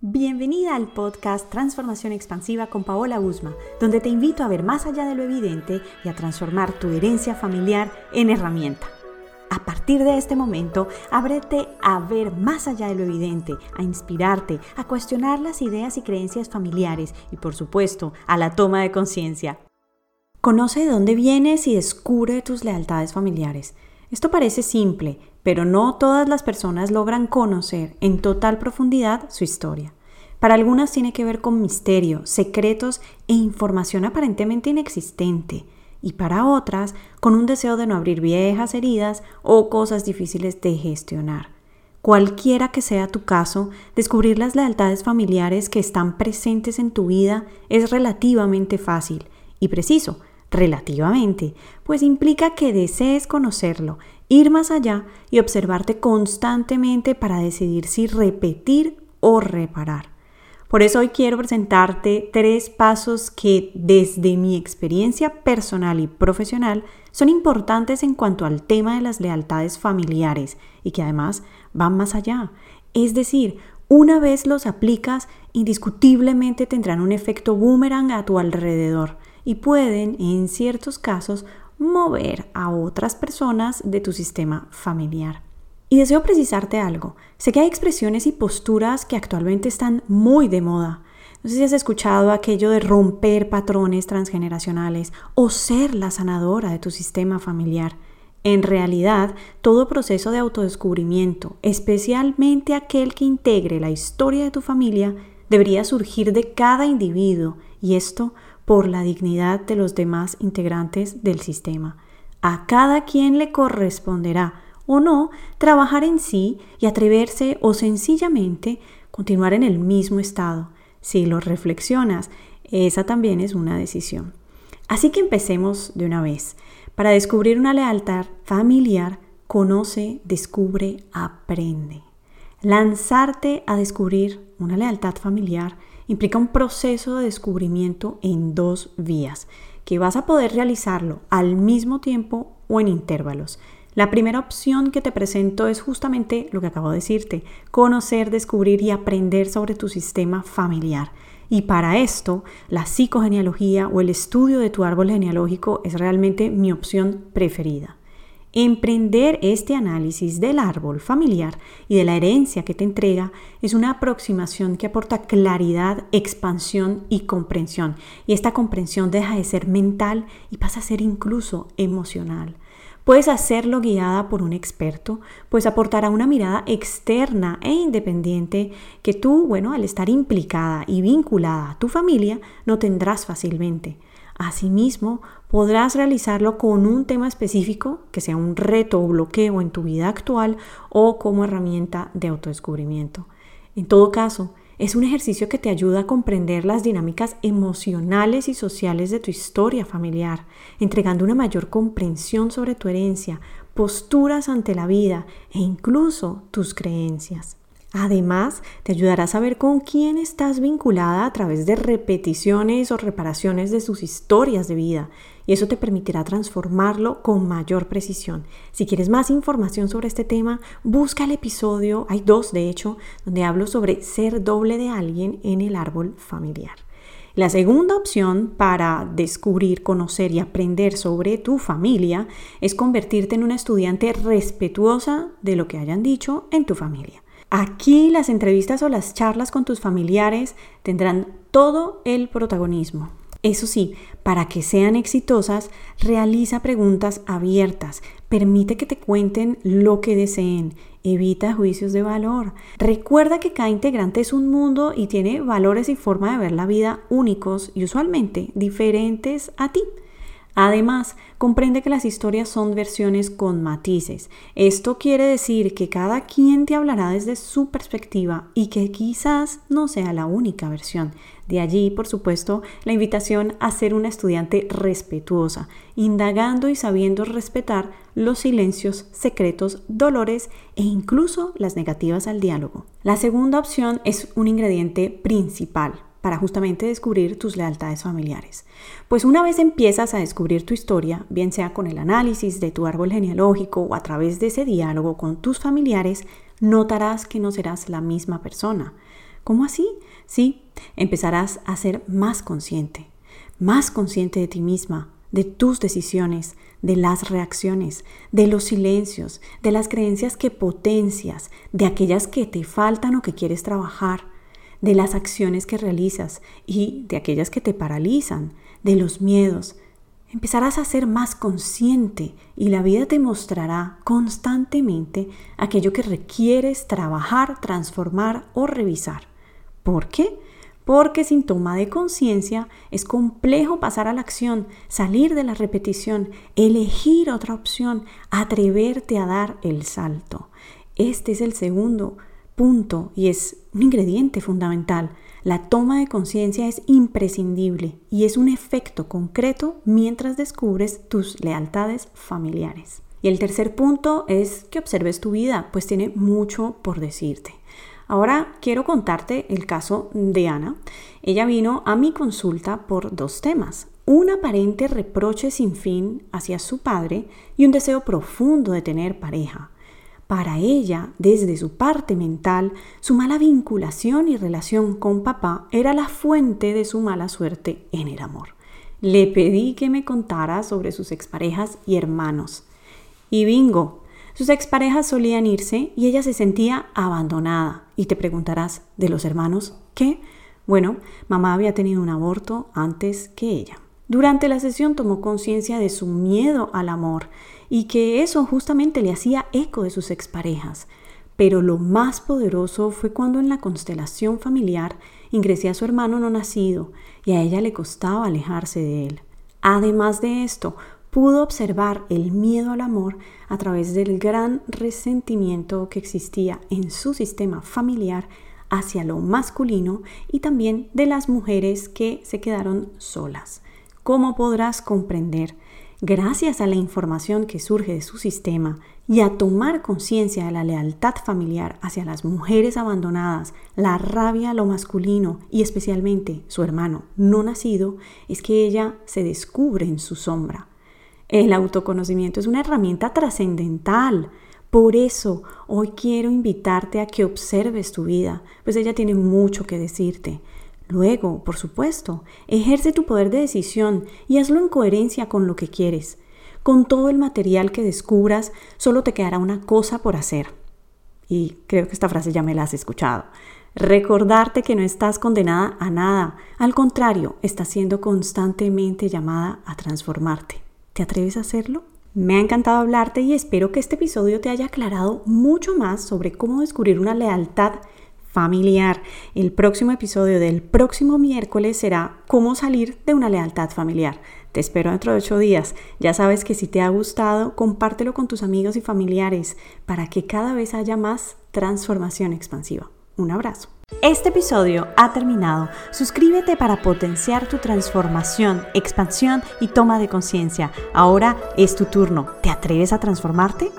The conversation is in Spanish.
Bienvenida al podcast Transformación Expansiva con Paola Usma, donde te invito a ver más allá de lo evidente y a transformar tu herencia familiar en herramienta. A partir de este momento, ábrete a ver más allá de lo evidente, a inspirarte, a cuestionar las ideas y creencias familiares y, por supuesto, a la toma de conciencia. Conoce de dónde vienes y descubre tus lealtades familiares. Esto parece simple, pero no todas las personas logran conocer en total profundidad su historia. Para algunas tiene que ver con misterio, secretos e información aparentemente inexistente, y para otras con un deseo de no abrir viejas heridas o cosas difíciles de gestionar. Cualquiera que sea tu caso, descubrir las lealtades familiares que están presentes en tu vida es relativamente fácil y preciso, relativamente, pues implica que desees conocerlo, ir más allá y observarte constantemente para decidir si repetir o reparar. Por eso hoy quiero presentarte tres pasos que desde mi experiencia personal y profesional son importantes en cuanto al tema de las lealtades familiares y que además van más allá. Es decir, una vez los aplicas, indiscutiblemente tendrán un efecto boomerang a tu alrededor y pueden, en ciertos casos, mover a otras personas de tu sistema familiar. Y deseo precisarte algo. Sé que hay expresiones y posturas que actualmente están muy de moda. No sé si has escuchado aquello de romper patrones transgeneracionales o ser la sanadora de tu sistema familiar. En realidad, todo proceso de autodescubrimiento, especialmente aquel que integre la historia de tu familia, debería surgir de cada individuo y esto por la dignidad de los demás integrantes del sistema. A cada quien le corresponderá o no trabajar en sí y atreverse o sencillamente continuar en el mismo estado. Si lo reflexionas, esa también es una decisión. Así que empecemos de una vez. Para descubrir una lealtad familiar, conoce, descubre, aprende. Lanzarte a descubrir una lealtad familiar implica un proceso de descubrimiento en dos vías, que vas a poder realizarlo al mismo tiempo o en intervalos. La primera opción que te presento es justamente lo que acabo de decirte, conocer, descubrir y aprender sobre tu sistema familiar. Y para esto, la psicogenealogía o el estudio de tu árbol genealógico es realmente mi opción preferida. Emprender este análisis del árbol familiar y de la herencia que te entrega es una aproximación que aporta claridad, expansión y comprensión. Y esta comprensión deja de ser mental y pasa a ser incluso emocional. Puedes hacerlo guiada por un experto, pues aportará una mirada externa e independiente que tú, bueno, al estar implicada y vinculada a tu familia, no tendrás fácilmente. Asimismo, podrás realizarlo con un tema específico que sea un reto o bloqueo en tu vida actual o como herramienta de autodescubrimiento. En todo caso, es un ejercicio que te ayuda a comprender las dinámicas emocionales y sociales de tu historia familiar, entregando una mayor comprensión sobre tu herencia, posturas ante la vida e incluso tus creencias. Además, te ayudará a saber con quién estás vinculada a través de repeticiones o reparaciones de sus historias de vida y eso te permitirá transformarlo con mayor precisión. Si quieres más información sobre este tema, busca el episodio, hay dos de hecho, donde hablo sobre ser doble de alguien en el árbol familiar. La segunda opción para descubrir, conocer y aprender sobre tu familia es convertirte en una estudiante respetuosa de lo que hayan dicho en tu familia. Aquí las entrevistas o las charlas con tus familiares tendrán todo el protagonismo. Eso sí, para que sean exitosas, realiza preguntas abiertas, permite que te cuenten lo que deseen, evita juicios de valor. Recuerda que cada integrante es un mundo y tiene valores y forma de ver la vida únicos y usualmente diferentes a ti. Además, comprende que las historias son versiones con matices. Esto quiere decir que cada quien te hablará desde su perspectiva y que quizás no sea la única versión. De allí, por supuesto, la invitación a ser una estudiante respetuosa, indagando y sabiendo respetar los silencios, secretos, dolores e incluso las negativas al diálogo. La segunda opción es un ingrediente principal para justamente descubrir tus lealtades familiares. Pues una vez empiezas a descubrir tu historia, bien sea con el análisis de tu árbol genealógico o a través de ese diálogo con tus familiares, notarás que no serás la misma persona. ¿Cómo así? Sí, empezarás a ser más consciente, más consciente de ti misma, de tus decisiones, de las reacciones, de los silencios, de las creencias que potencias, de aquellas que te faltan o que quieres trabajar, de las acciones que realizas y de aquellas que te paralizan, de los miedos. Empezarás a ser más consciente y la vida te mostrará constantemente aquello que requieres trabajar, transformar o revisar. ¿Por qué? porque sin toma de conciencia es complejo pasar a la acción, salir de la repetición, elegir otra opción, atreverte a dar el salto. Este es el segundo punto y es un ingrediente fundamental. La toma de conciencia es imprescindible y es un efecto concreto mientras descubres tus lealtades familiares. Y el tercer punto es que observes tu vida, pues tiene mucho por decirte. Ahora quiero contarte el caso de Ana. Ella vino a mi consulta por dos temas. Un aparente reproche sin fin hacia su padre y un deseo profundo de tener pareja. Para ella, desde su parte mental, su mala vinculación y relación con papá era la fuente de su mala suerte en el amor. Le pedí que me contara sobre sus exparejas y hermanos. Y bingo, sus exparejas solían irse y ella se sentía abandonada. Y te preguntarás, ¿de los hermanos qué? Bueno, mamá había tenido un aborto antes que ella. Durante la sesión tomó conciencia de su miedo al amor y que eso justamente le hacía eco de sus exparejas. Pero lo más poderoso fue cuando en la constelación familiar ingresé a su hermano no nacido y a ella le costaba alejarse de él. Además de esto, pudo observar el miedo al amor a través del gran resentimiento que existía en su sistema familiar hacia lo masculino y también de las mujeres que se quedaron solas. Como podrás comprender, gracias a la información que surge de su sistema y a tomar conciencia de la lealtad familiar hacia las mujeres abandonadas, la rabia a lo masculino y especialmente su hermano no nacido, es que ella se descubre en su sombra el autoconocimiento es una herramienta trascendental. Por eso hoy quiero invitarte a que observes tu vida, pues ella tiene mucho que decirte. Luego, por supuesto, ejerce tu poder de decisión y hazlo en coherencia con lo que quieres. Con todo el material que descubras, solo te quedará una cosa por hacer. Y creo que esta frase ya me la has escuchado. Recordarte que no estás condenada a nada. Al contrario, estás siendo constantemente llamada a transformarte. ¿Te atreves a hacerlo? Me ha encantado hablarte y espero que este episodio te haya aclarado mucho más sobre cómo descubrir una lealtad familiar. El próximo episodio del próximo miércoles será cómo salir de una lealtad familiar. Te espero dentro de ocho días. Ya sabes que si te ha gustado, compártelo con tus amigos y familiares para que cada vez haya más transformación expansiva. Un abrazo. Este episodio ha terminado. Suscríbete para potenciar tu transformación, expansión y toma de conciencia. Ahora es tu turno. ¿Te atreves a transformarte?